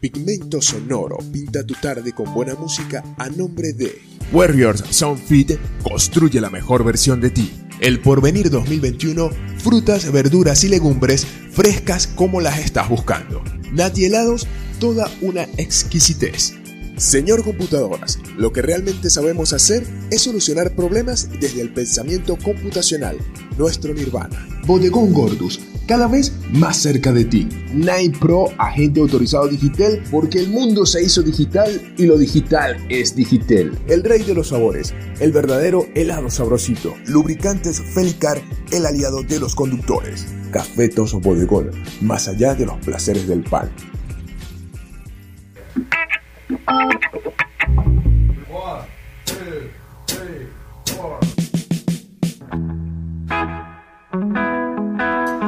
Pigmento Sonoro pinta tu tarde con buena música a nombre de Warriors Soundfit construye la mejor versión de ti. El Porvenir 2021, frutas, verduras y legumbres frescas como las estás buscando. Nati helados, toda una exquisitez. Señor Computadoras, lo que realmente sabemos hacer es solucionar problemas desde el pensamiento computacional, nuestro nirvana. Bodegón Gordus, cada vez más cerca de ti. Nine Pro, agente autorizado digital, porque el mundo se hizo digital y lo digital es digital. El rey de los sabores, el verdadero helado sabrosito. Lubricantes Felicar, el aliado de los conductores. Cafetos Bodegón, más allá de los placeres del pan.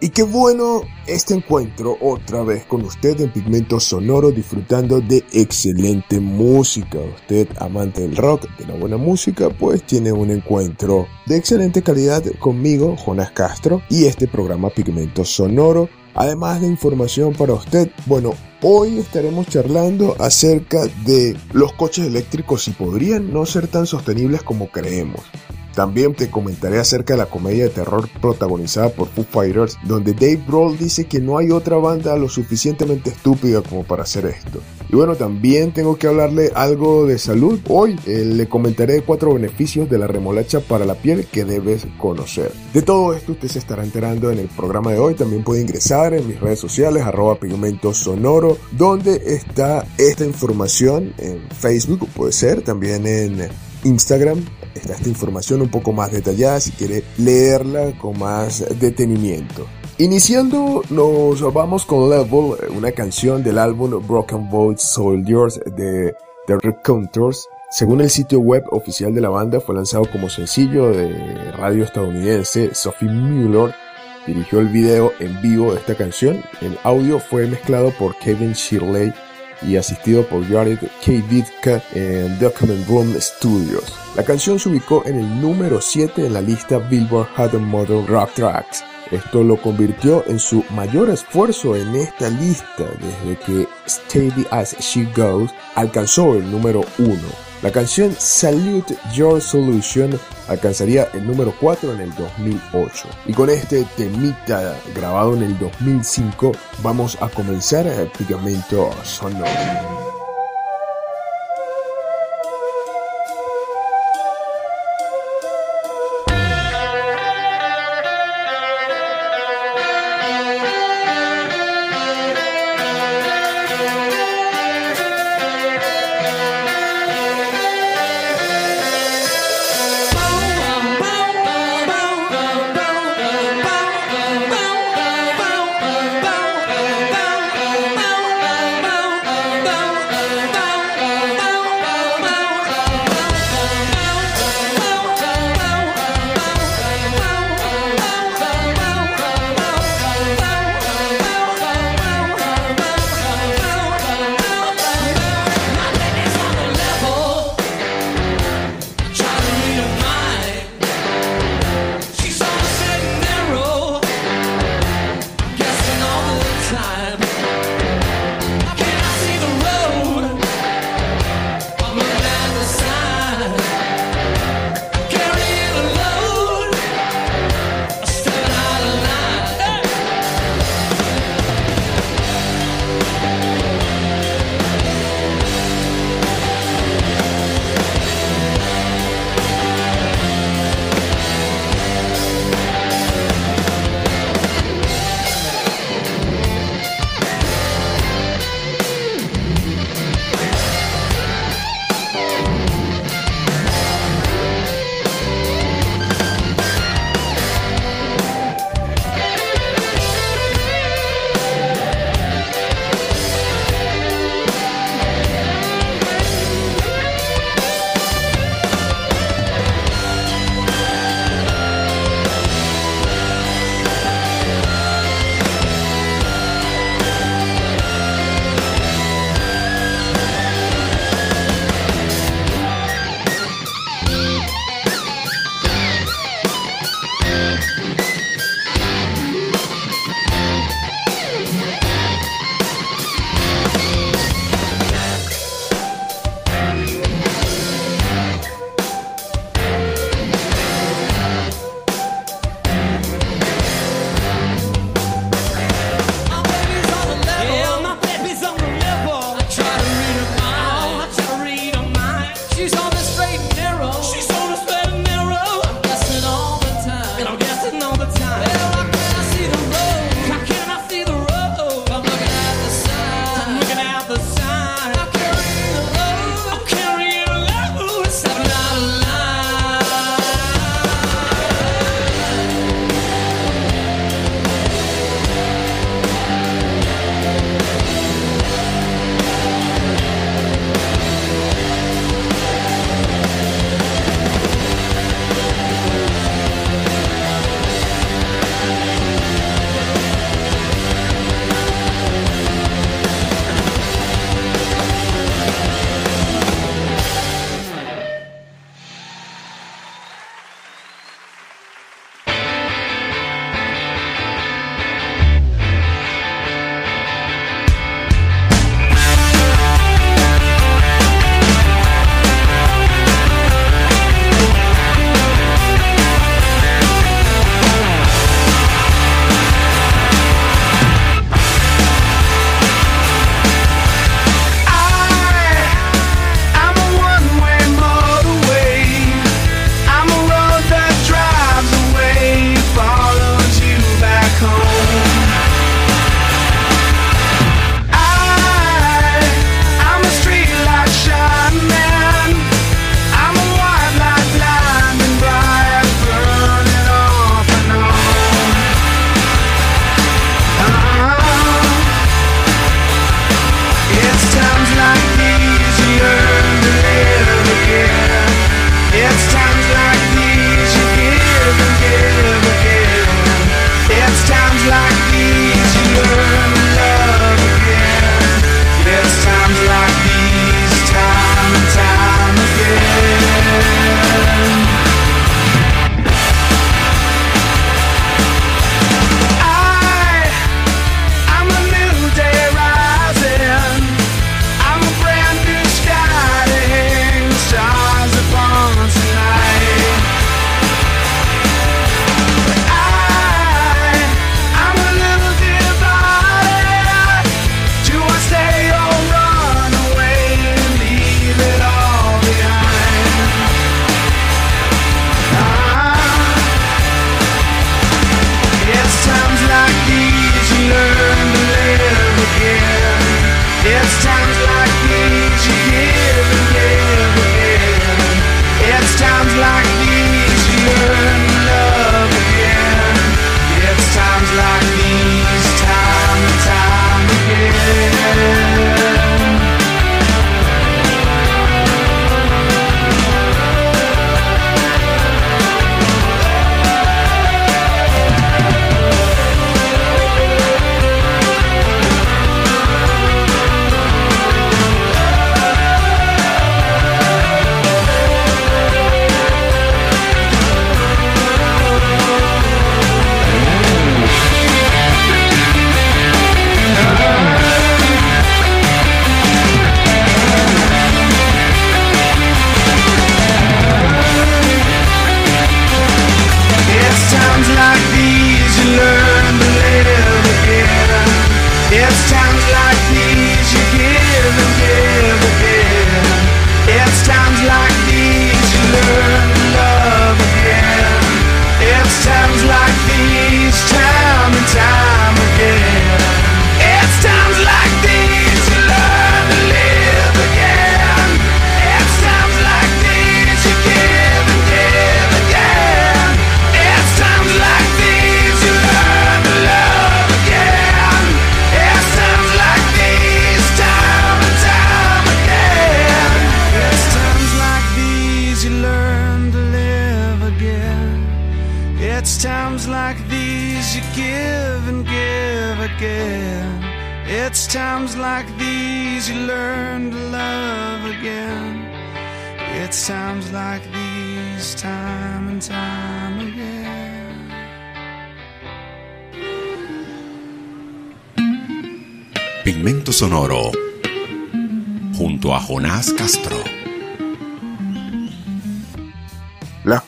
Y qué bueno este encuentro otra vez con usted en Pigmento Sonoro disfrutando de excelente música. Usted amante del rock, de la buena música, pues tiene un encuentro de excelente calidad conmigo, Jonas Castro, y este programa Pigmento Sonoro. Además de información para usted, bueno, hoy estaremos charlando acerca de los coches eléctricos y podrían no ser tan sostenibles como creemos. También te comentaré acerca de la comedia de terror protagonizada por Foo Fighters, donde Dave Grohl dice que no hay otra banda lo suficientemente estúpida como para hacer esto. Y bueno, también tengo que hablarle algo de salud. Hoy eh, le comentaré cuatro beneficios de la remolacha para la piel que debes conocer. De todo esto usted se estará enterando en el programa de hoy. También puede ingresar en mis redes sociales, arroba pigmento sonoro, donde está esta información en Facebook, puede ser, también en Instagram está esta información un poco más detallada si quiere leerla con más detenimiento. Iniciando, nos vamos con Level, una canción del álbum Broken Boat Soldiers de The Recounters. Según el sitio web oficial de la banda, fue lanzado como sencillo de radio estadounidense. Sophie Mueller dirigió el video en vivo de esta canción. El audio fue mezclado por Kevin Shirley y asistido por Jared K. Vitka en Document Room Studios. La canción se ubicó en el número 7 en la lista Billboard Hot Model Rock Tracks. Esto lo convirtió en su mayor esfuerzo en esta lista desde que Steady As She Goes alcanzó el número 1. La canción Salute Your Solution alcanzaría el número 4 en el 2008. Y con este temita grabado en el 2005 vamos a comenzar el Pegamento Sonoro.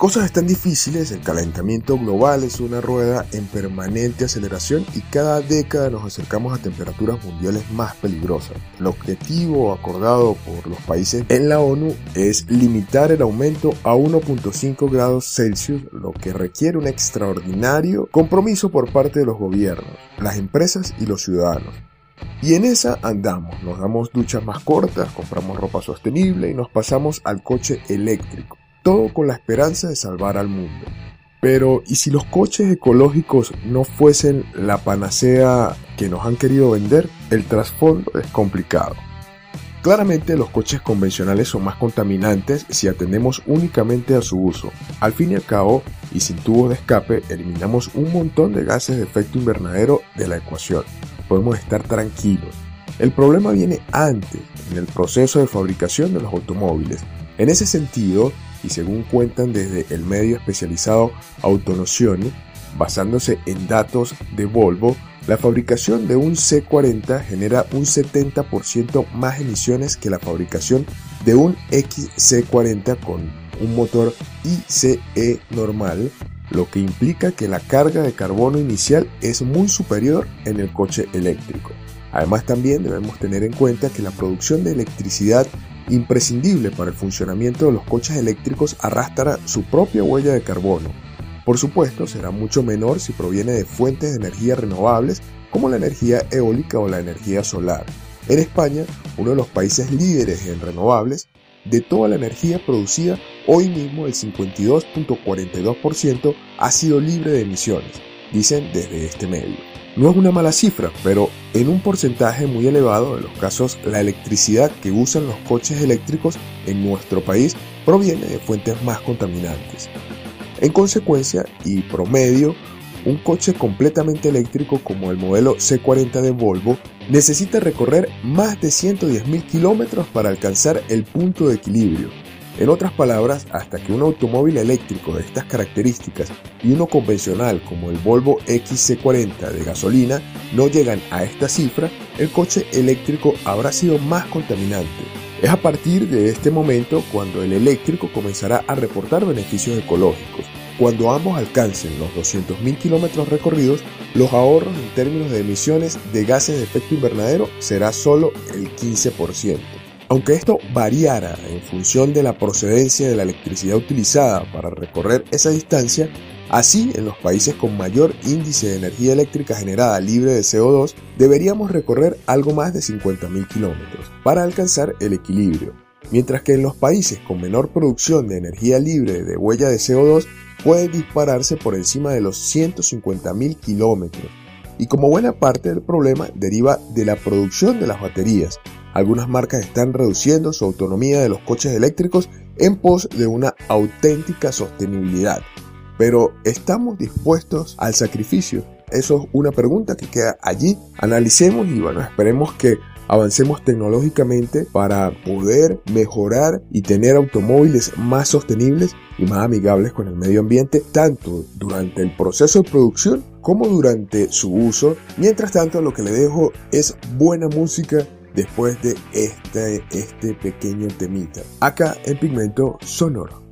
Cosas están difíciles, el calentamiento global es una rueda en permanente aceleración y cada década nos acercamos a temperaturas mundiales más peligrosas. El objetivo acordado por los países en la ONU es limitar el aumento a 1.5 grados Celsius, lo que requiere un extraordinario compromiso por parte de los gobiernos, las empresas y los ciudadanos. Y en esa andamos, nos damos duchas más cortas, compramos ropa sostenible y nos pasamos al coche eléctrico todo con la esperanza de salvar al mundo. Pero, ¿y si los coches ecológicos no fuesen la panacea que nos han querido vender? El trasfondo es complicado. Claramente los coches convencionales son más contaminantes si atendemos únicamente a su uso. Al fin y al cabo, y sin tubos de escape, eliminamos un montón de gases de efecto invernadero de la ecuación. Podemos estar tranquilos. El problema viene antes, en el proceso de fabricación de los automóviles. En ese sentido, y según cuentan desde el medio especializado Autonoción, basándose en datos de Volvo, la fabricación de un C40 genera un 70% más emisiones que la fabricación de un XC40 con un motor ICE normal, lo que implica que la carga de carbono inicial es muy superior en el coche eléctrico. Además también debemos tener en cuenta que la producción de electricidad imprescindible para el funcionamiento de los coches eléctricos arrastra su propia huella de carbono. Por supuesto, será mucho menor si proviene de fuentes de energía renovables como la energía eólica o la energía solar. En España, uno de los países líderes en renovables, de toda la energía producida, hoy mismo el 52.42% ha sido libre de emisiones, dicen desde este medio. No es una mala cifra, pero en un porcentaje muy elevado de los casos la electricidad que usan los coches eléctricos en nuestro país proviene de fuentes más contaminantes. En consecuencia y promedio, un coche completamente eléctrico como el modelo C40 de Volvo necesita recorrer más de 110.000 kilómetros para alcanzar el punto de equilibrio, en otras palabras, hasta que un automóvil eléctrico de estas características y uno convencional como el Volvo XC40 de gasolina no llegan a esta cifra, el coche eléctrico habrá sido más contaminante. Es a partir de este momento cuando el eléctrico comenzará a reportar beneficios ecológicos. Cuando ambos alcancen los 200.000 kilómetros recorridos, los ahorros en términos de emisiones de gases de efecto invernadero será solo el 15%. Aunque esto variara en función de la procedencia de la electricidad utilizada para recorrer esa distancia, así en los países con mayor índice de energía eléctrica generada libre de CO2 deberíamos recorrer algo más de 50.000 kilómetros para alcanzar el equilibrio, mientras que en los países con menor producción de energía libre de huella de CO2 puede dispararse por encima de los 150.000 kilómetros. Y como buena parte del problema deriva de la producción de las baterías, algunas marcas están reduciendo su autonomía de los coches eléctricos en pos de una auténtica sostenibilidad. Pero ¿estamos dispuestos al sacrificio? Eso es una pregunta que queda allí. Analicemos y bueno, esperemos que avancemos tecnológicamente para poder mejorar y tener automóviles más sostenibles y más amigables con el medio ambiente, tanto durante el proceso de producción como durante su uso. Mientras tanto, lo que le dejo es buena música después de este, este pequeño temita. Acá en Pigmento Sonoro.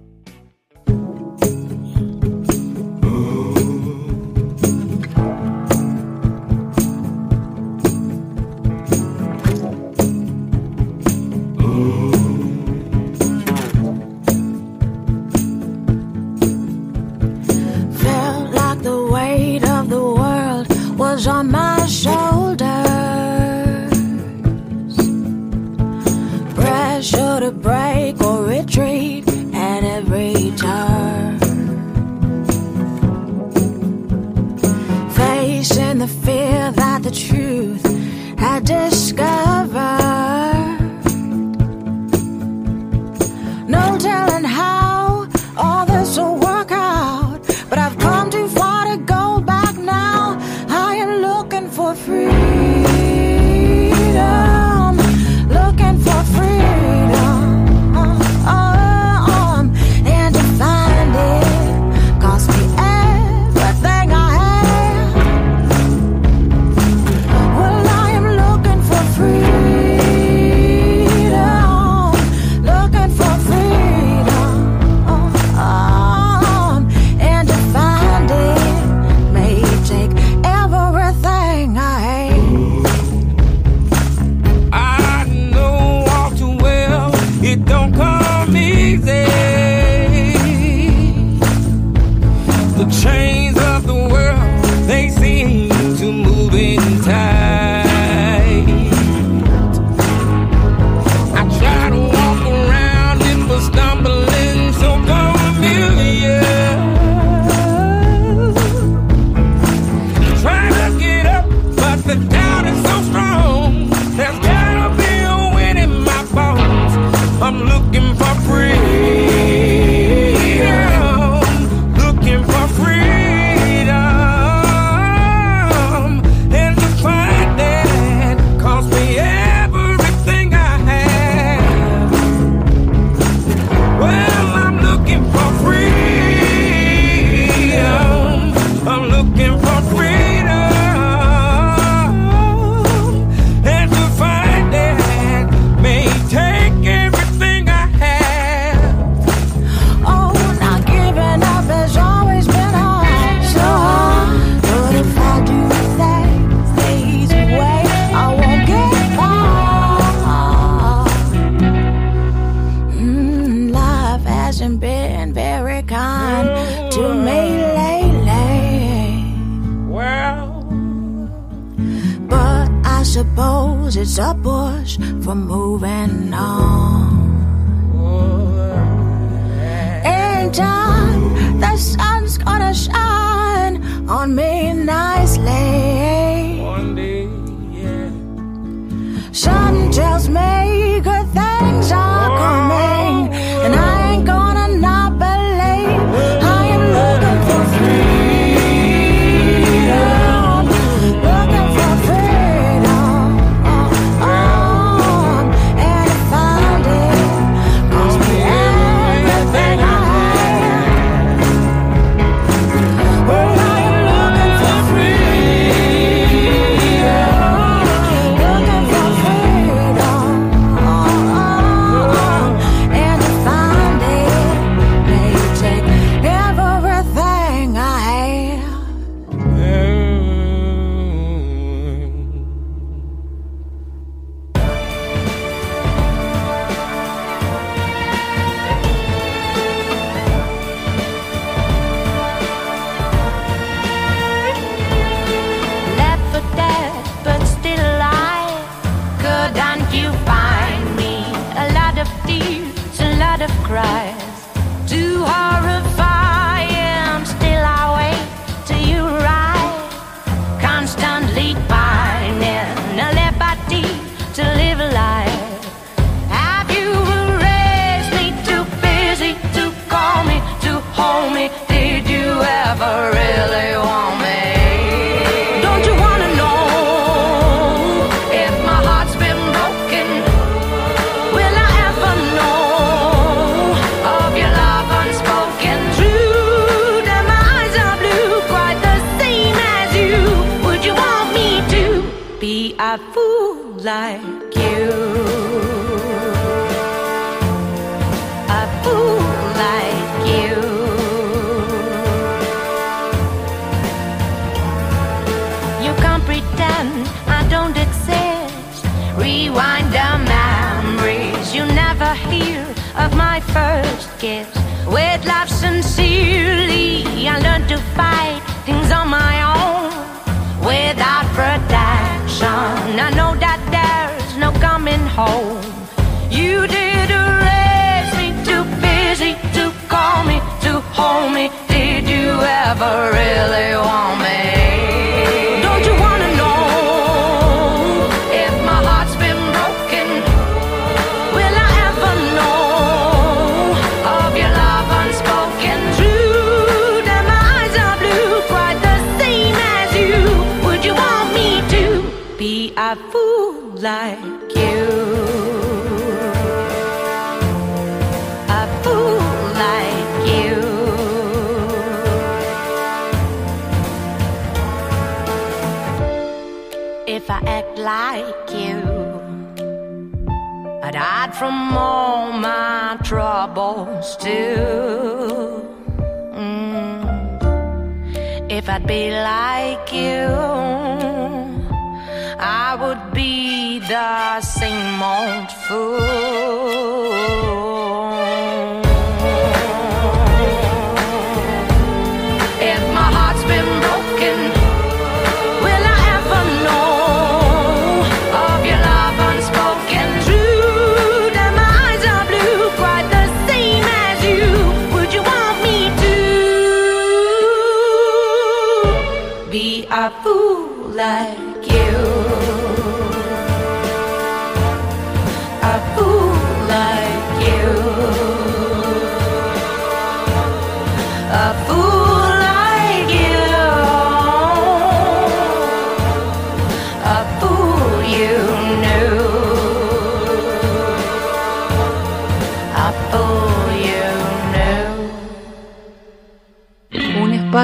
first kiss. With love sincerely, I learned to fight things on my own without protection. I know that there's no coming home. You did erase me, too busy to call me, to hold me. Did you ever really want me? from all my troubles too. Mm. If I'd be like you, I would be the same old fool.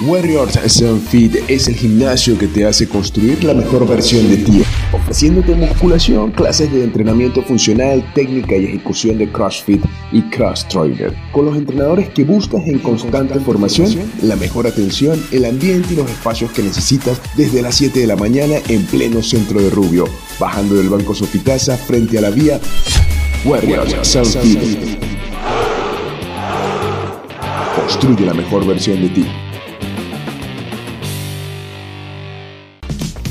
Warriors Sun Fit es el gimnasio que te hace construir la mejor versión de ti, ofreciéndote musculación, clases de entrenamiento funcional, técnica y ejecución de CrossFit y Cross Trainer, con los entrenadores que buscas en constante formación, la mejor atención, el ambiente y los espacios que necesitas desde las 7 de la mañana en pleno centro de Rubio, bajando del Banco Sofitasa frente a la vía Warriors Sun Fit. Construye la mejor versión de ti.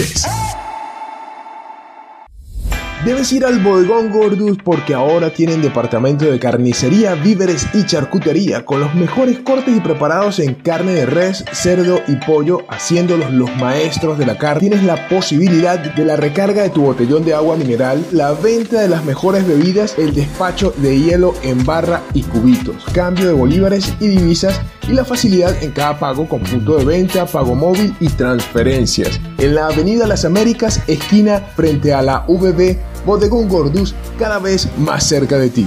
exquisitez. Debes ir al bodegón Gordus porque ahora tienen departamento de carnicería, víveres y charcutería con los mejores cortes y preparados en carne de res, cerdo y pollo, haciéndolos los maestros de la carne. Tienes la posibilidad de la recarga de tu botellón de agua mineral, la venta de las mejores bebidas, el despacho de hielo en barra y cubitos, cambio de bolívares y divisas y la facilidad en cada pago con punto de venta, pago móvil y transferencias. En la Avenida Las Américas, esquina frente a la VB Bodegón Gordus, cada vez más cerca de ti.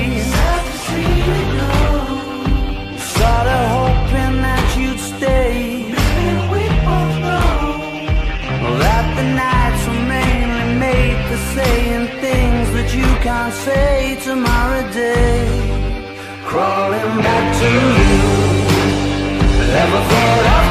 Saying things that you can't say tomorrow day. Crawling back to you. Never thought of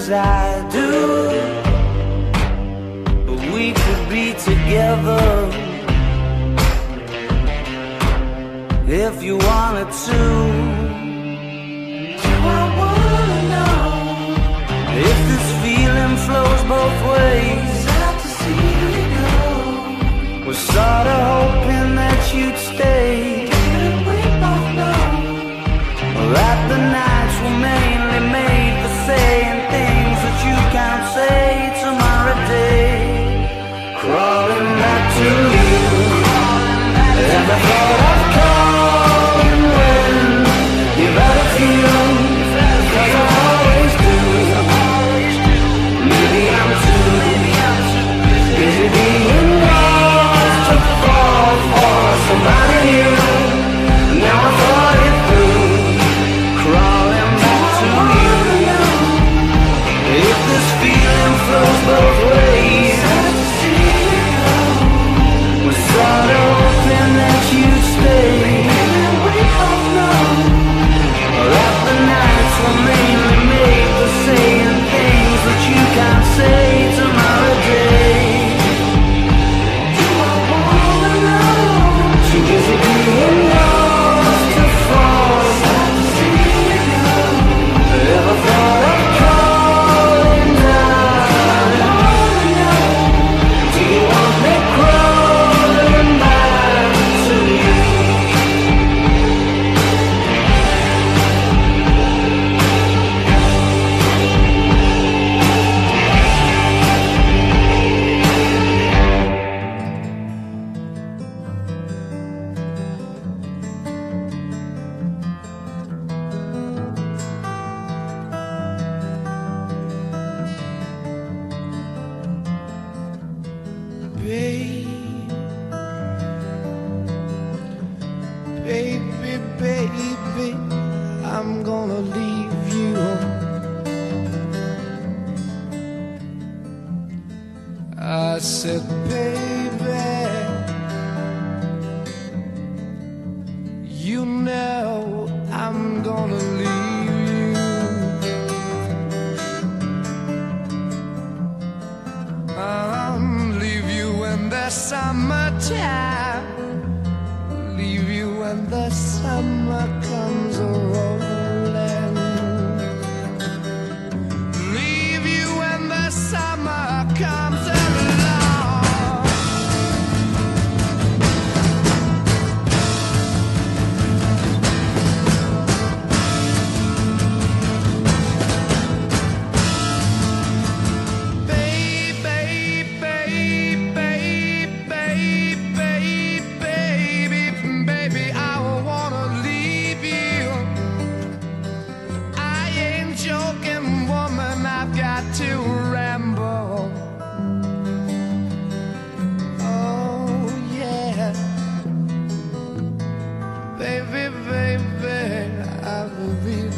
as I do. But we could be together if you wanted to. I wanna know if this feeling flows both ways. Out to see you go. Was sorta hoping that you'd stay. Didn't we both know that the nights were mainly made for saying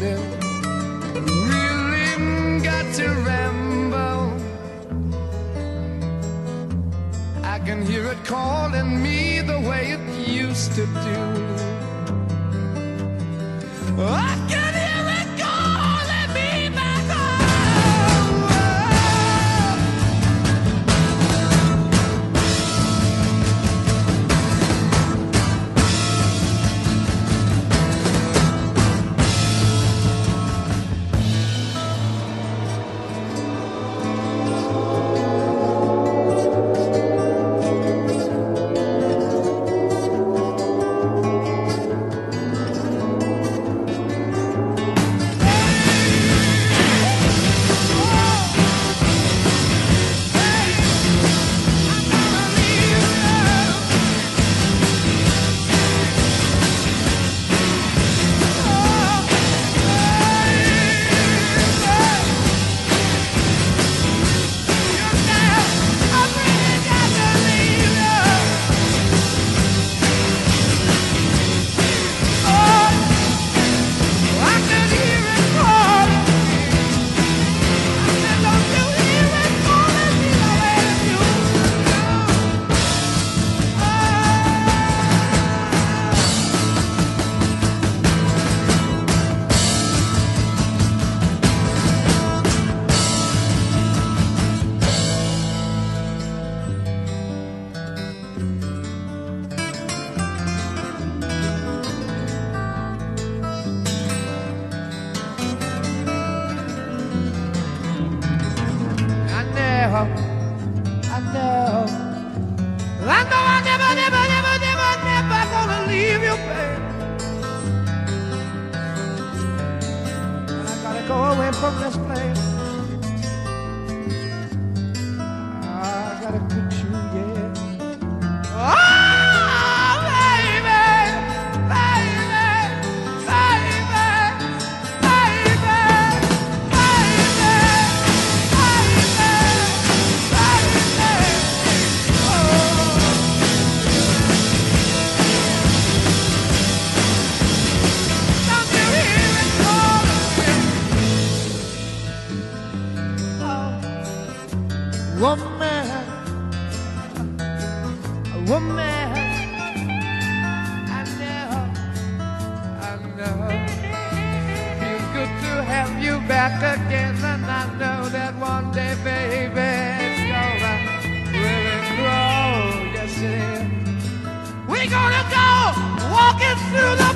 really, really got to ramble. I can hear it calling me the way it used to do. I back again, and I know that one day, baby, it's gonna really grow. Yes, it is. We're gonna go walking through the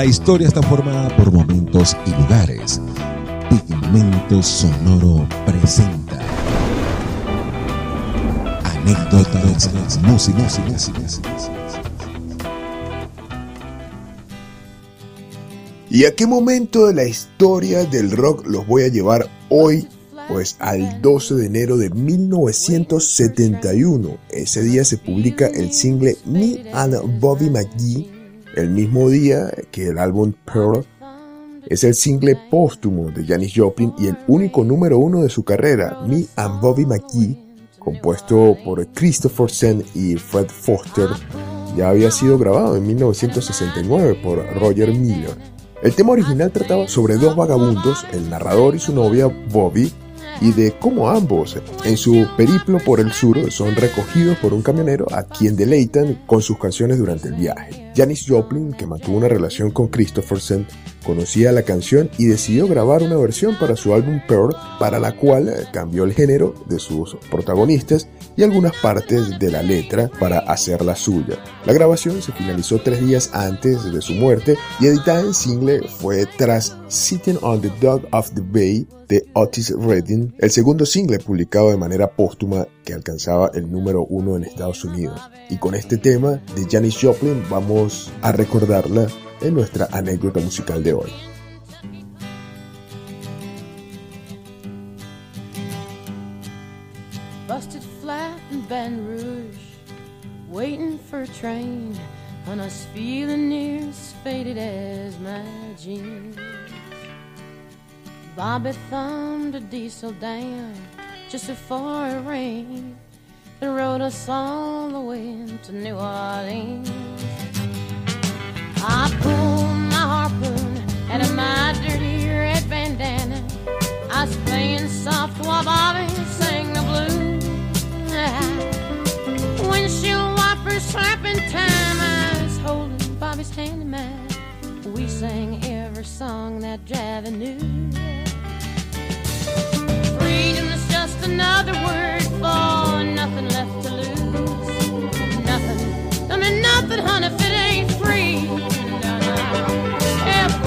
La historia está formada por momentos y lugares. Pigmento Sonoro presenta anécdotas, música, música. ¿Y a qué momento de la historia del rock los voy a llevar hoy? Pues al 12 de enero de 1971. Ese día se publica el single Me and Bobby McGee, el mismo día que el álbum Pearl. Es el single póstumo de Janis Joplin y el único número uno de su carrera, Me and Bobby McGee, compuesto por Christopher Sen y Fred Foster, ya había sido grabado en 1969 por Roger Miller. El tema original trataba sobre dos vagabundos, el narrador y su novia Bobby, y de cómo ambos, en su periplo por el sur, son recogidos por un camionero a quien deleitan con sus canciones durante el viaje. Janis Joplin, que mantuvo una relación con Christopherson, conocía la canción y decidió grabar una versión para su álbum Pearl, para la cual cambió el género de sus protagonistas y algunas partes de la letra para hacerla suya. La grabación se finalizó tres días antes de su muerte y editada en single fue tras Sitting on the Dock of the Bay de Otis Redding, el segundo single publicado de manera póstuma que alcanzaba el número uno en Estados Unidos. Y con este tema de Janis Joplin vamos a recordarla en nuestra anécdota musical de hoy. Busted flat in Baton Rouge, waiting for a train, and I was feeling near as faded as my jeans. Bobby thumbed a diesel down just before it rained and rode us all the way to New Orleans. I pulled my harpoon out of my dirty red bandana. I was playing soft while Bobby sang the blues. Windshield wipers slapping time. I was holding Bobby's hand. We sang every song that Javi knew. Freedom is just another word for nothing left to lose. Nothing. I mean, nothing, honey.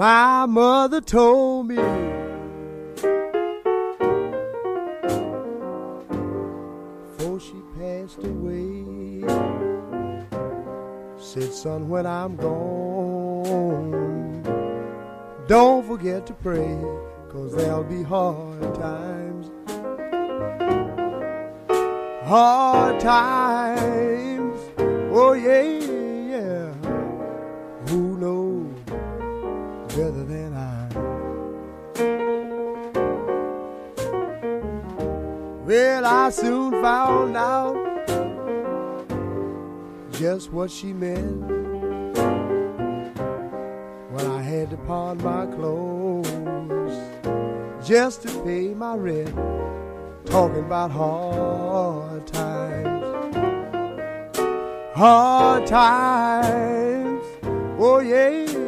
My mother told me before she passed away. Said, son, when I'm gone, don't forget to pray, cause there'll be hard times. Hard times, oh yeah. Well, I soon found out just what she meant when I had to pawn my clothes just to pay my rent. Talking about hard times, hard times, oh yeah.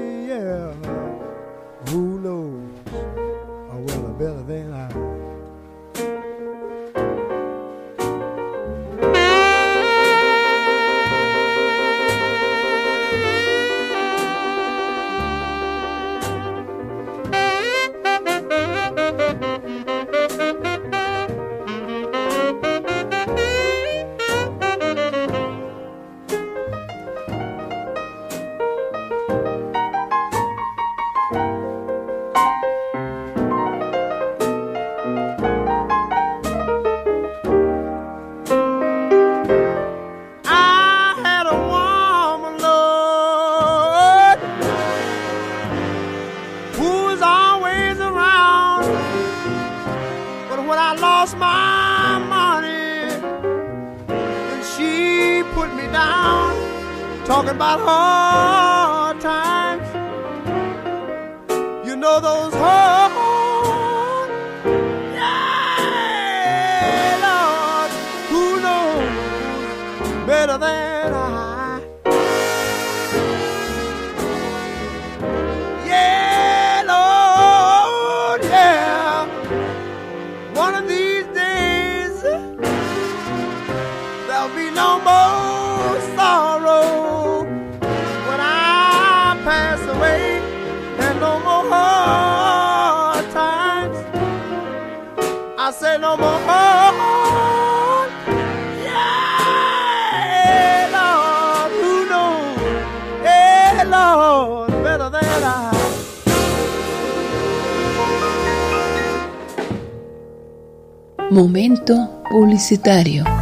Momento publicitario.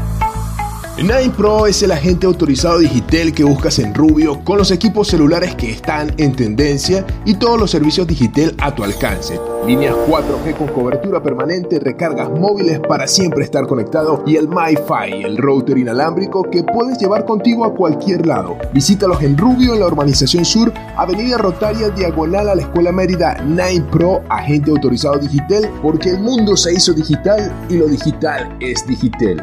Nine Pro es el agente autorizado Digitel que buscas en Rubio con los equipos celulares que están en tendencia y todos los servicios Digitel a tu alcance. Líneas 4G con cobertura permanente, recargas móviles para siempre estar conectado y el MiFi, el router inalámbrico que puedes llevar contigo a cualquier lado. Visítalos en Rubio en la urbanización sur, Avenida Rotaria, diagonal a la Escuela Mérida. Nine Pro, agente autorizado Digitel, porque el mundo se hizo digital y lo digital es Digitel.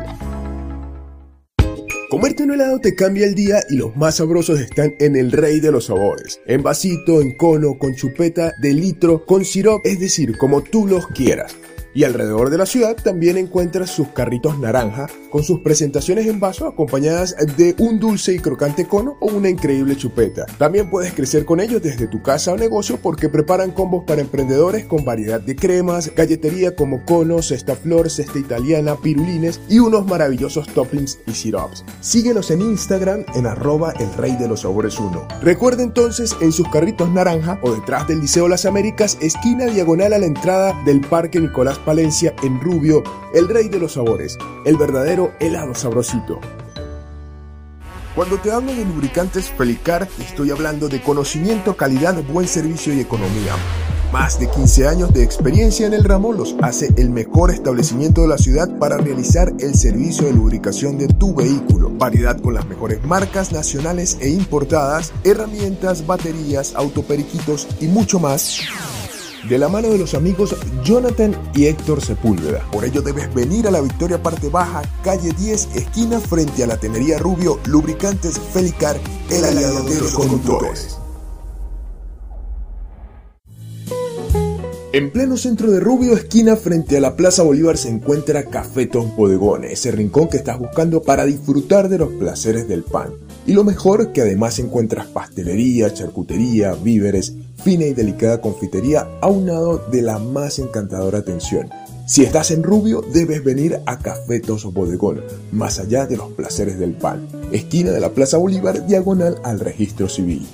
Comerte un helado te cambia el día y los más sabrosos están en el rey de los sabores. En vasito, en cono, con chupeta, de litro, con sirop, es decir, como tú los quieras. Y alrededor de la ciudad también encuentras sus carritos naranja con sus presentaciones en vaso acompañadas de un dulce y crocante cono o una increíble chupeta. También puedes crecer con ellos desde tu casa o negocio porque preparan combos para emprendedores con variedad de cremas, galletería como conos, cesta flor, cesta italiana, pirulines y unos maravillosos toppings y sirops. Síguelos en Instagram en arroba el rey de los sabores 1. Recuerda entonces en sus carritos naranja o detrás del Liceo Las Américas, esquina diagonal a la entrada del Parque Nicolás Palencia en Rubio, el rey de los sabores, el verdadero helado sabrosito. Cuando te hablo de lubricantes Felicar, estoy hablando de conocimiento, calidad, buen servicio y economía. Más de 15 años de experiencia en el ramo los hace el mejor establecimiento de la ciudad para realizar el servicio de lubricación de tu vehículo. Variedad con las mejores marcas nacionales e importadas, herramientas, baterías, autoperiquitos y mucho más de la mano de los amigos Jonathan y Héctor Sepúlveda. Por ello debes venir a la Victoria Parte Baja, calle 10, esquina frente a la Tenería Rubio, Lubricantes Felicar, el aliado de los conductores. En pleno centro de Rubio, esquina frente a la Plaza Bolívar, se encuentra Café Tom Bodegón, ese rincón que estás buscando para disfrutar de los placeres del pan. Y lo mejor que además encuentras pastelería, charcutería, víveres, fina y delicada confitería aunado de la más encantadora atención. Si estás en Rubio, debes venir a Café Toso Bodegón, más allá de los placeres del pan. Esquina de la Plaza Bolívar, diagonal al registro civil.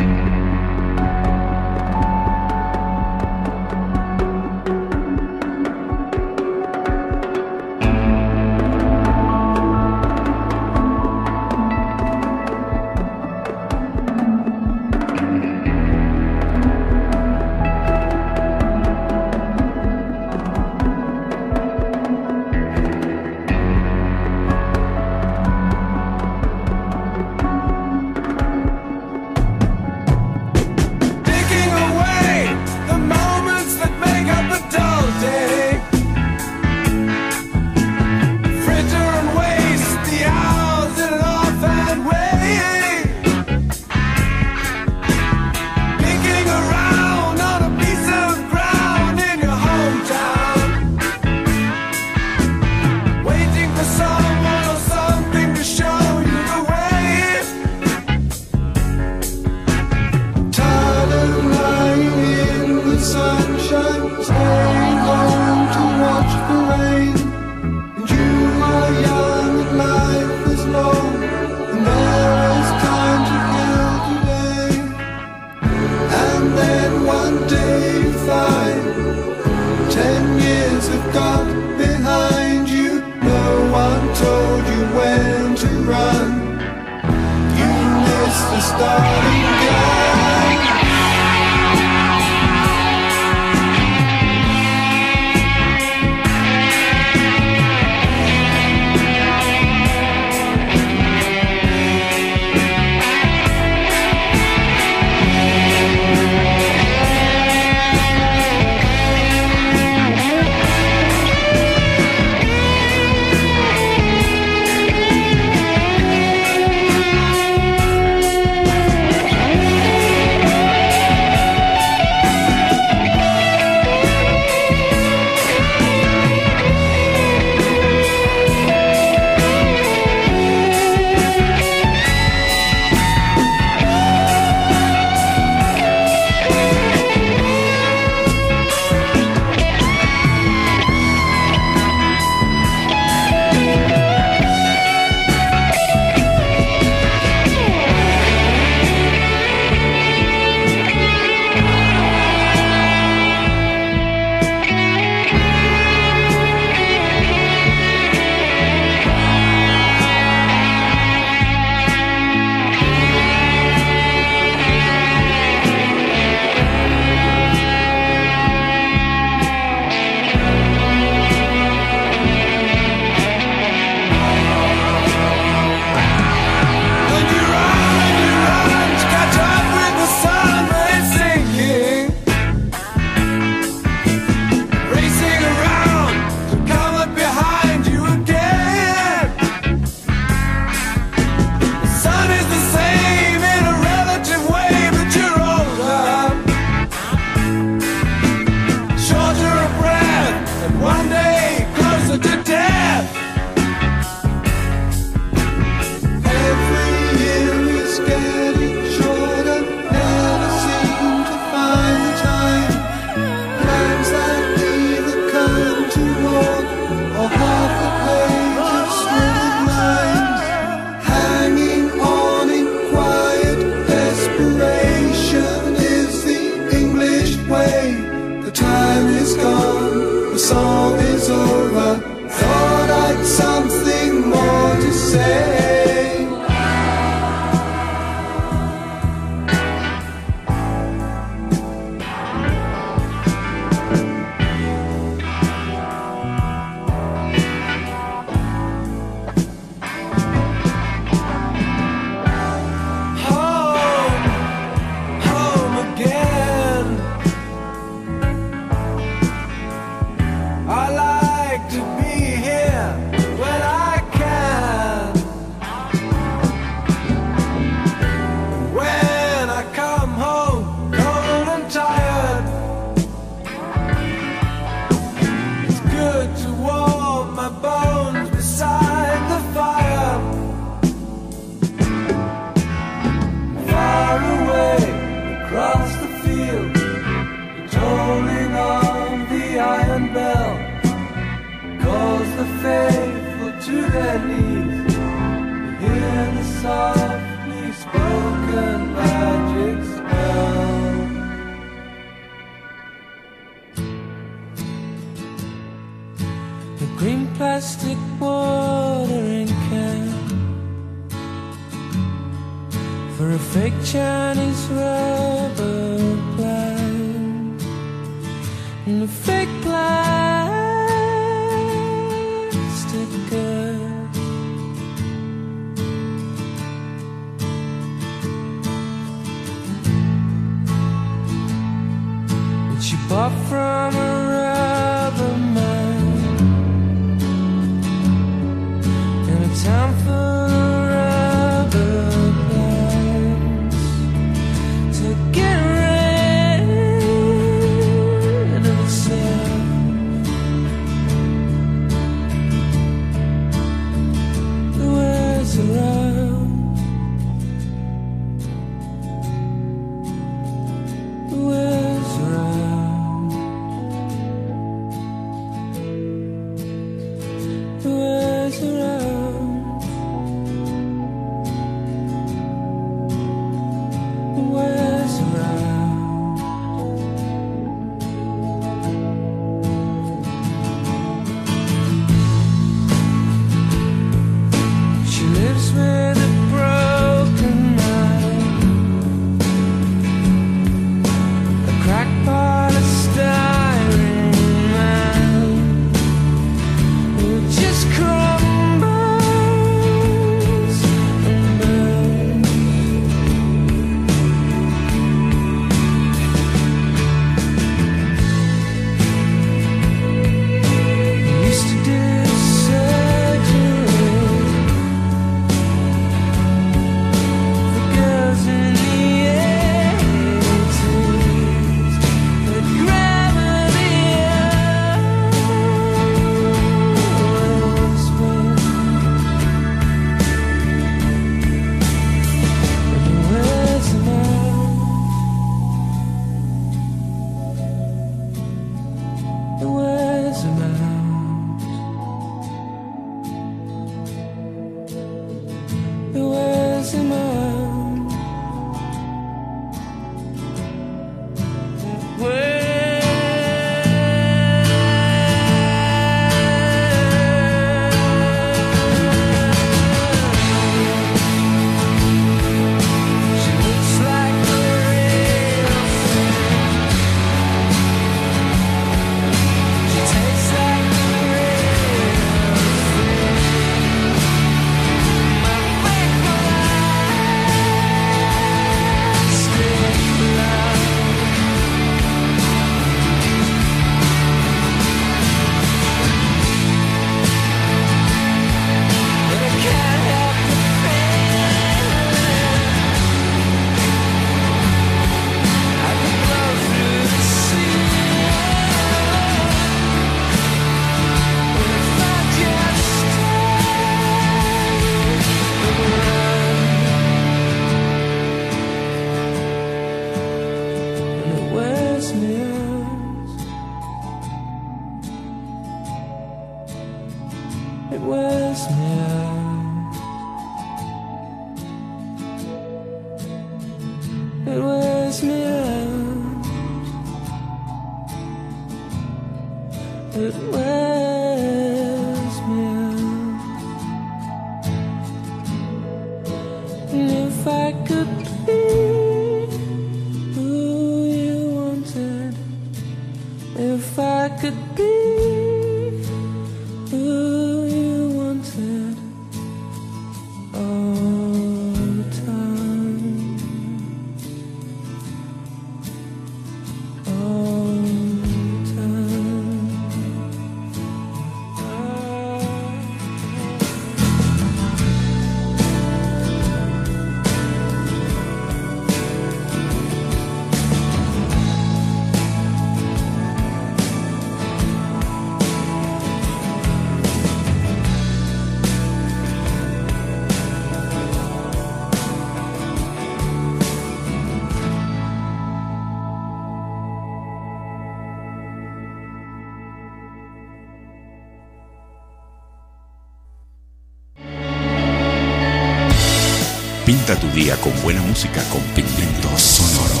Tu día con buena música con pigmento sonoro.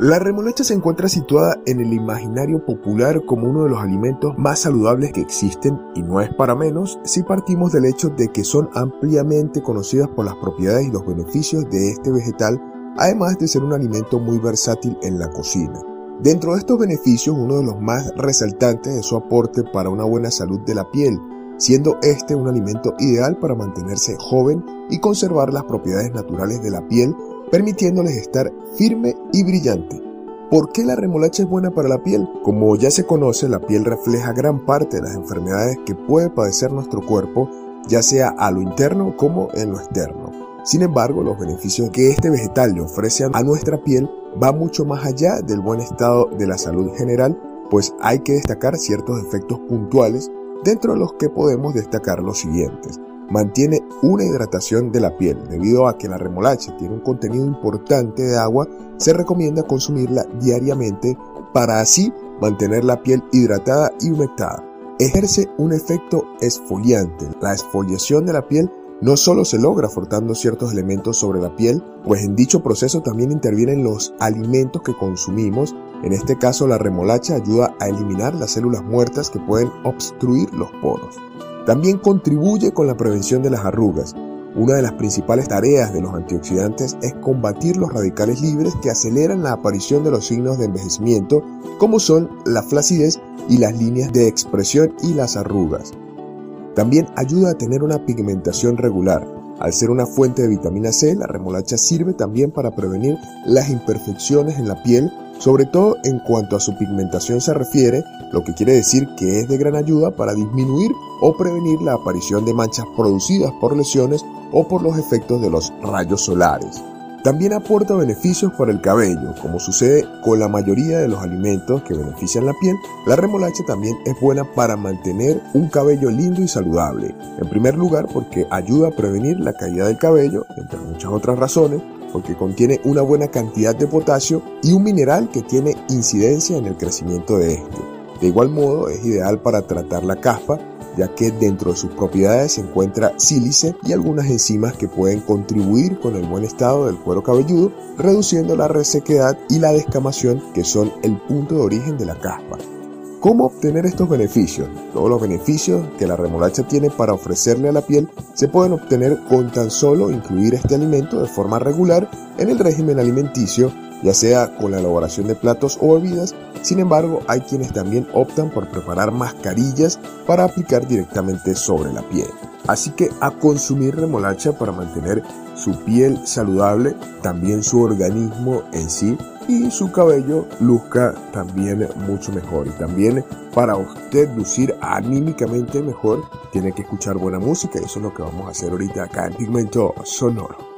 La remolacha se encuentra situada en el imaginario popular como uno de los alimentos más saludables que existen y no es para menos si partimos del hecho de que son ampliamente conocidas por las propiedades y los beneficios de este vegetal, además de ser un alimento muy versátil en la cocina. Dentro de estos beneficios, uno de los más resaltantes es su aporte para una buena salud de la piel, siendo este un alimento ideal para mantenerse joven y conservar las propiedades naturales de la piel, permitiéndoles estar firme y brillante. ¿Por qué la remolacha es buena para la piel? Como ya se conoce, la piel refleja gran parte de las enfermedades que puede padecer nuestro cuerpo, ya sea a lo interno como en lo externo. Sin embargo, los beneficios que este vegetal le ofrece a nuestra piel va mucho más allá del buen estado de la salud general, pues hay que destacar ciertos efectos puntuales, dentro de los que podemos destacar los siguientes. Mantiene una hidratación de la piel. Debido a que la remolacha tiene un contenido importante de agua, se recomienda consumirla diariamente para así mantener la piel hidratada y humectada. Ejerce un efecto esfoliante. La esfoliación de la piel no solo se logra frotando ciertos elementos sobre la piel, pues en dicho proceso también intervienen los alimentos que consumimos. En este caso, la remolacha ayuda a eliminar las células muertas que pueden obstruir los poros. También contribuye con la prevención de las arrugas. Una de las principales tareas de los antioxidantes es combatir los radicales libres que aceleran la aparición de los signos de envejecimiento, como son la flacidez y las líneas de expresión y las arrugas. También ayuda a tener una pigmentación regular. Al ser una fuente de vitamina C, la remolacha sirve también para prevenir las imperfecciones en la piel, sobre todo en cuanto a su pigmentación se refiere, lo que quiere decir que es de gran ayuda para disminuir o prevenir la aparición de manchas producidas por lesiones o por los efectos de los rayos solares. También aporta beneficios para el cabello, como sucede con la mayoría de los alimentos que benefician la piel, la remolacha también es buena para mantener un cabello lindo y saludable. En primer lugar porque ayuda a prevenir la caída del cabello, entre muchas otras razones, porque contiene una buena cantidad de potasio y un mineral que tiene incidencia en el crecimiento de este. De igual modo es ideal para tratar la caspa, ya que dentro de sus propiedades se encuentra sílice y algunas enzimas que pueden contribuir con el buen estado del cuero cabelludo, reduciendo la resequedad y la descamación que son el punto de origen de la caspa. ¿Cómo obtener estos beneficios? Todos los beneficios que la remolacha tiene para ofrecerle a la piel se pueden obtener con tan solo incluir este alimento de forma regular en el régimen alimenticio, ya sea con la elaboración de platos o bebidas. Sin embargo, hay quienes también optan por preparar mascarillas para aplicar directamente sobre la piel. Así que a consumir remolacha para mantener su piel saludable, también su organismo en sí y su cabello luzca también mucho mejor. Y también para usted lucir anímicamente mejor, tiene que escuchar buena música eso es lo que vamos a hacer ahorita acá en Pigmento Sonoro.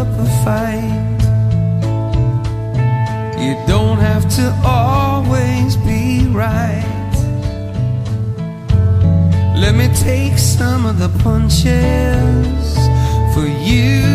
up a fight. You don't have to always be right. Let me take some of the punches for you.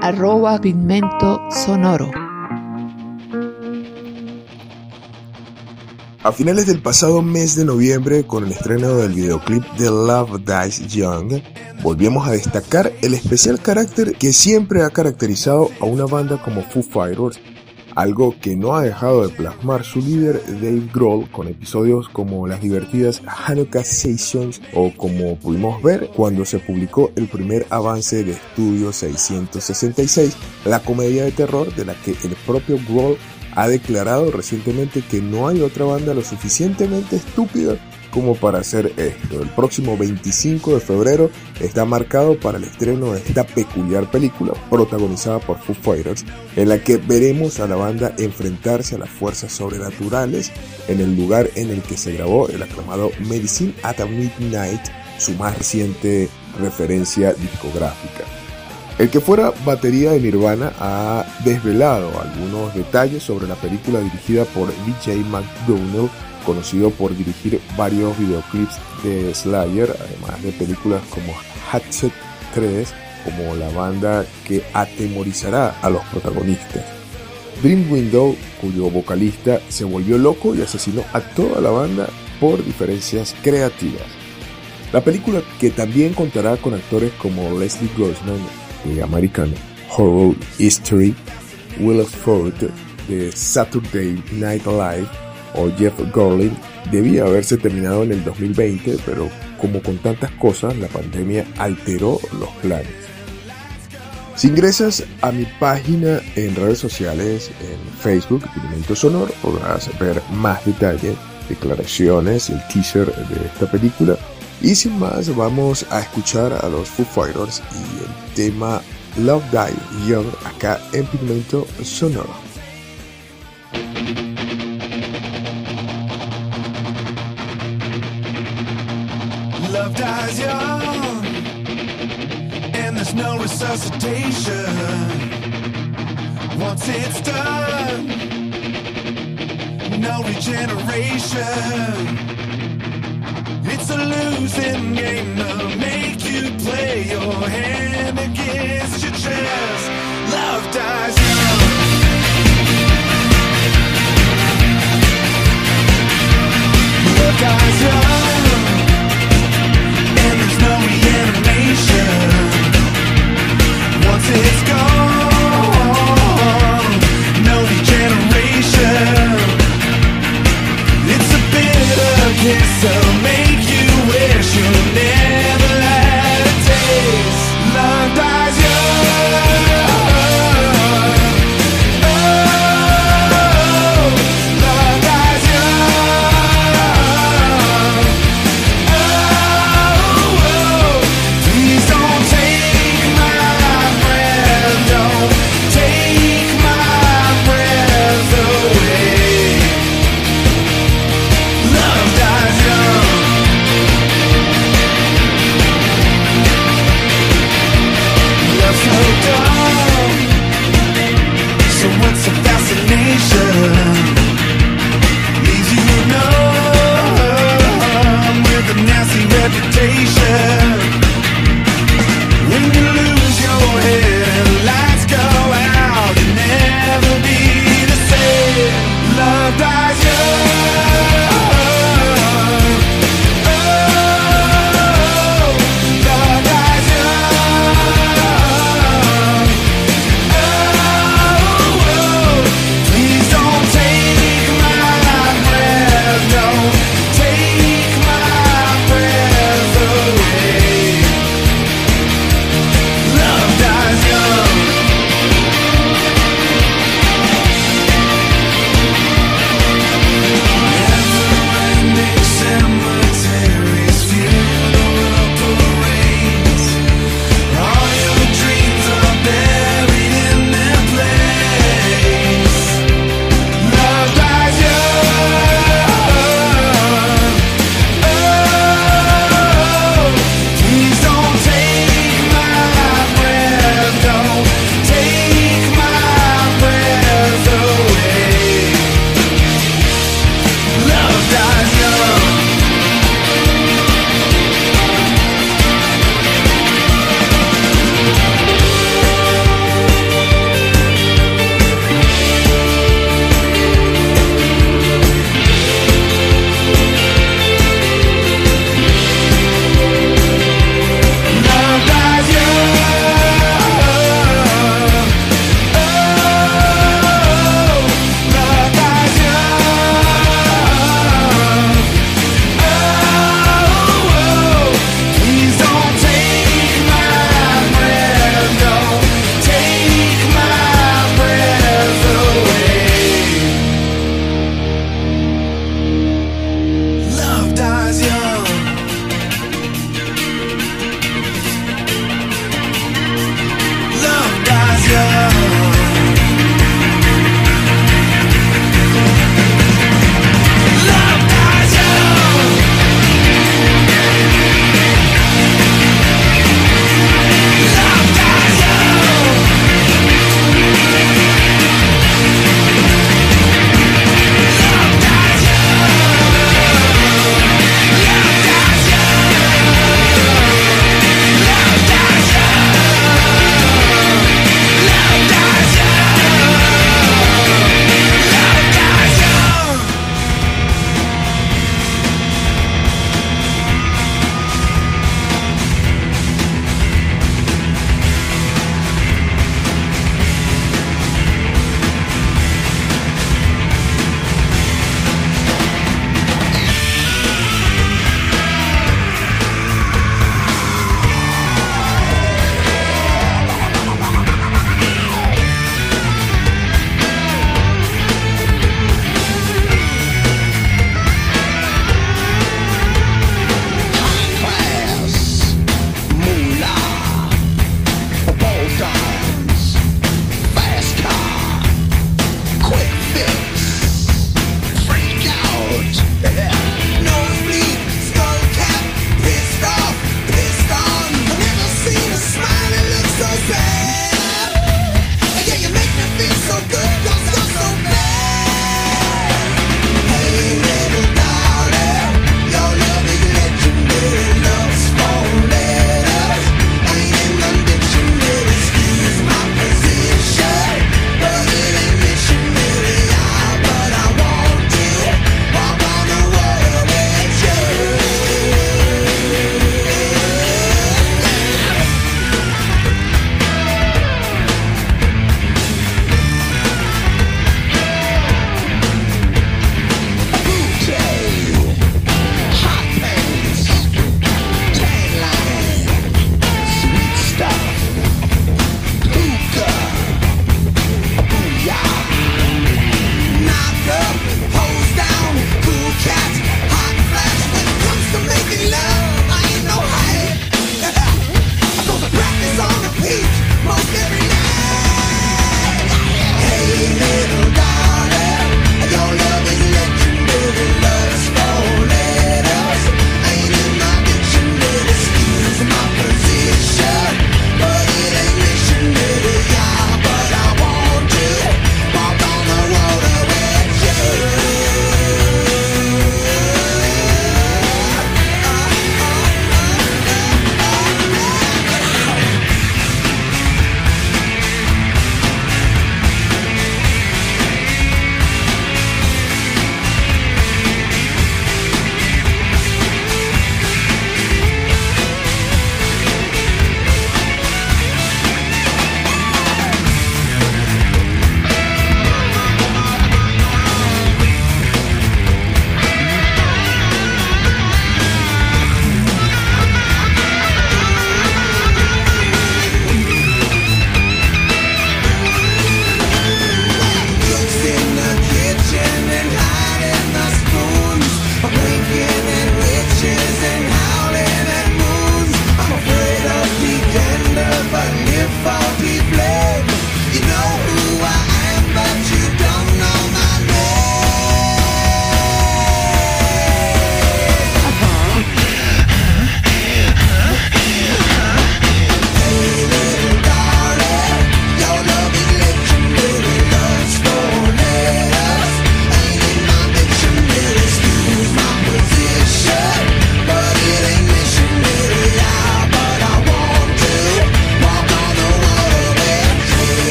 Arroba pigmento sonoro. A finales del pasado mes de noviembre, con el estreno del videoclip de Love Dies Young, volvíamos a destacar el especial carácter que siempre ha caracterizado a una banda como Foo Fighters, algo que no ha dejado de plasmar su líder Dave Grohl con episodios como las divertidas Hanukkah Sessions o como pudimos ver cuando se publicó el primer avance de Estudio 666, la comedia de terror de la que el propio Grohl ha declarado recientemente que no hay otra banda lo suficientemente estúpida como para hacer esto. El próximo 25 de febrero está marcado para el estreno de esta peculiar película protagonizada por Foo Fighters, en la que veremos a la banda enfrentarse a las fuerzas sobrenaturales en el lugar en el que se grabó el aclamado Medicine at Midnight, su más reciente referencia discográfica. El que fuera batería de Nirvana ha desvelado algunos detalles sobre la película dirigida por DJ McDonnell, conocido por dirigir varios videoclips de Slayer, además de películas como Hatchet 3, como la banda que atemorizará a los protagonistas. Dream Window, cuyo vocalista se volvió loco y asesinó a toda la banda por diferencias creativas. La película, que también contará con actores como Leslie Grossman, de American Horror History, Will Ford de Saturday Night Live o Jeff Garlin debía haberse terminado en el 2020, pero como con tantas cosas, la pandemia alteró los planes. Si ingresas a mi página en redes sociales, en Facebook, Pigmento Sonoro, podrás ver más detalles, declaraciones, el teaser de esta película. Y sin más, vamos a escuchar a los Foo Fighters y el tema Love Die Young acá en Pigmento Sonoro. Love dies young, and there's no resuscitation. Once it's done, no regeneration. A losing game to make you play your hand against your chest. Love dies young. Love dies young, and there's no reanimation. Once it's gone, no regeneration. It's a bitter kiss you wish you never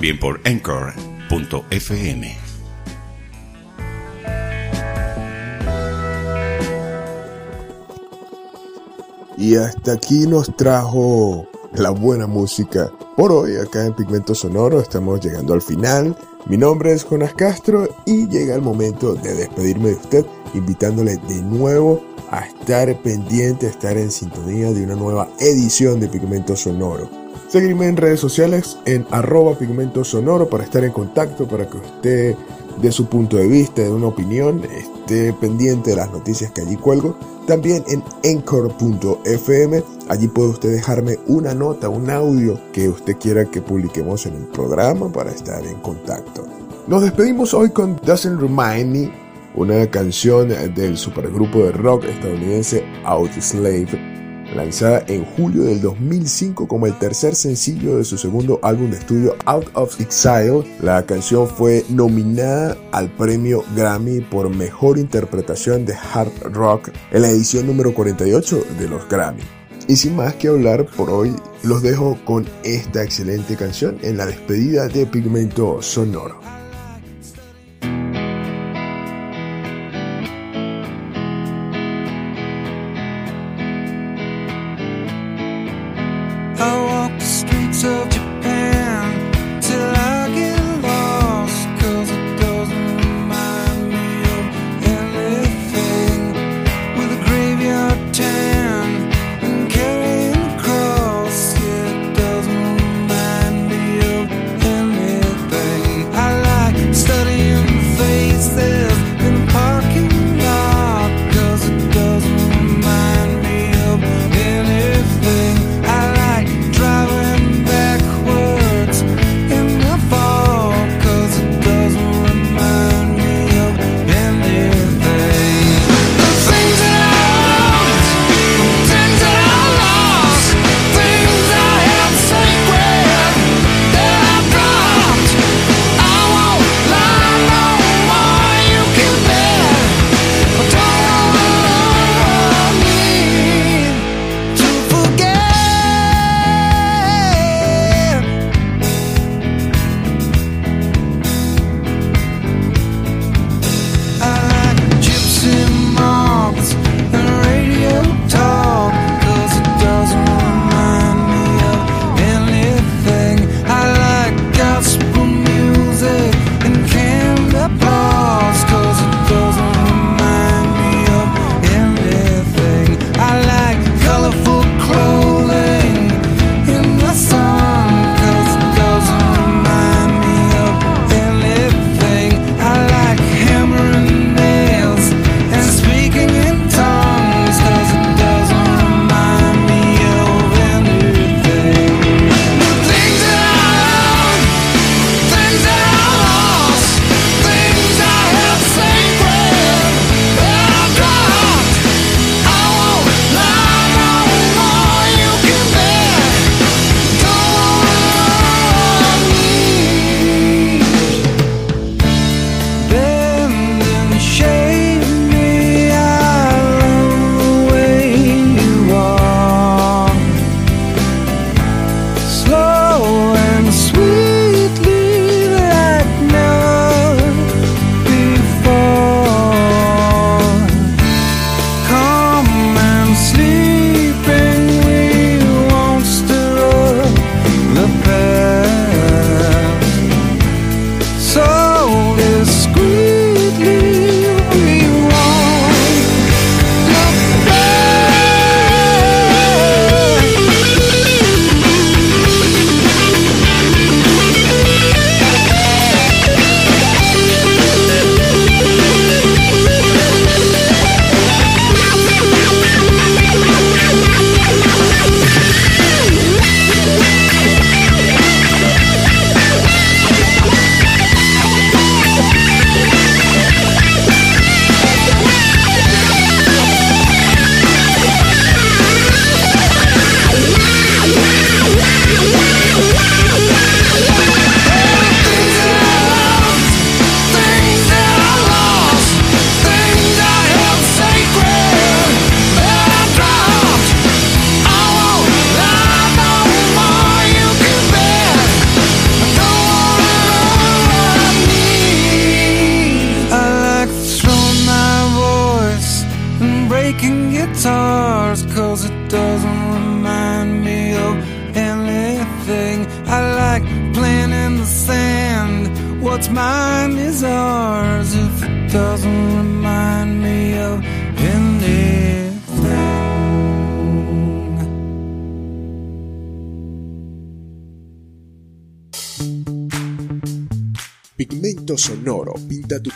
también por Anchor.fm. Y hasta aquí nos trajo la buena música. Por hoy, acá en Pigmento Sonoro, estamos llegando al final. Mi nombre es Jonas Castro y llega el momento de despedirme de usted, invitándole de nuevo a estar pendiente, a estar en sintonía de una nueva edición de Pigmento Sonoro. Seguirme en redes sociales en arroba pigmento sonoro para estar en contacto, para que usted de su punto de vista, de una opinión, esté pendiente de las noticias que allí cuelgo. También en encore.fm, allí puede usted dejarme una nota, un audio que usted quiera que publiquemos en el programa para estar en contacto. Nos despedimos hoy con Doesn't Remind Me, una canción del supergrupo de rock estadounidense Outslave lanzada en julio del 2005 como el tercer sencillo de su segundo álbum de estudio Out of Exile. La canción fue nominada al premio Grammy por Mejor Interpretación de Hard Rock en la edición número 48 de los Grammy. Y sin más que hablar por hoy, los dejo con esta excelente canción en la despedida de Pigmento Sonoro.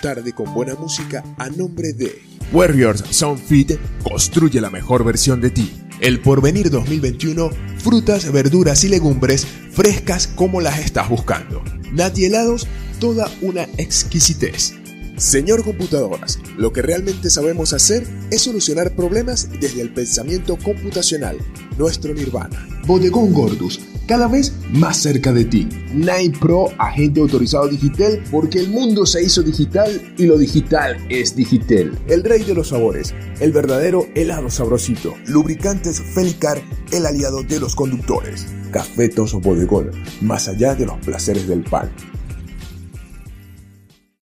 Tarde con buena música a nombre de Warriors Sound Fit construye la mejor versión de ti. El Porvenir 2021, frutas, verduras y legumbres frescas como las estás buscando. Nati helados, toda una exquisitez. Señor Computadoras, lo que realmente sabemos hacer es solucionar problemas desde el pensamiento computacional, nuestro nirvana. Bodegón Gordus, cada vez más cerca de ti. Nine Pro, agente autorizado digital, porque el mundo se hizo digital y lo digital es digital. El rey de los sabores, el verdadero helado sabrosito. Lubricantes Felicar, el aliado de los conductores. Cafetos Bodegón, más allá de los placeres del pan.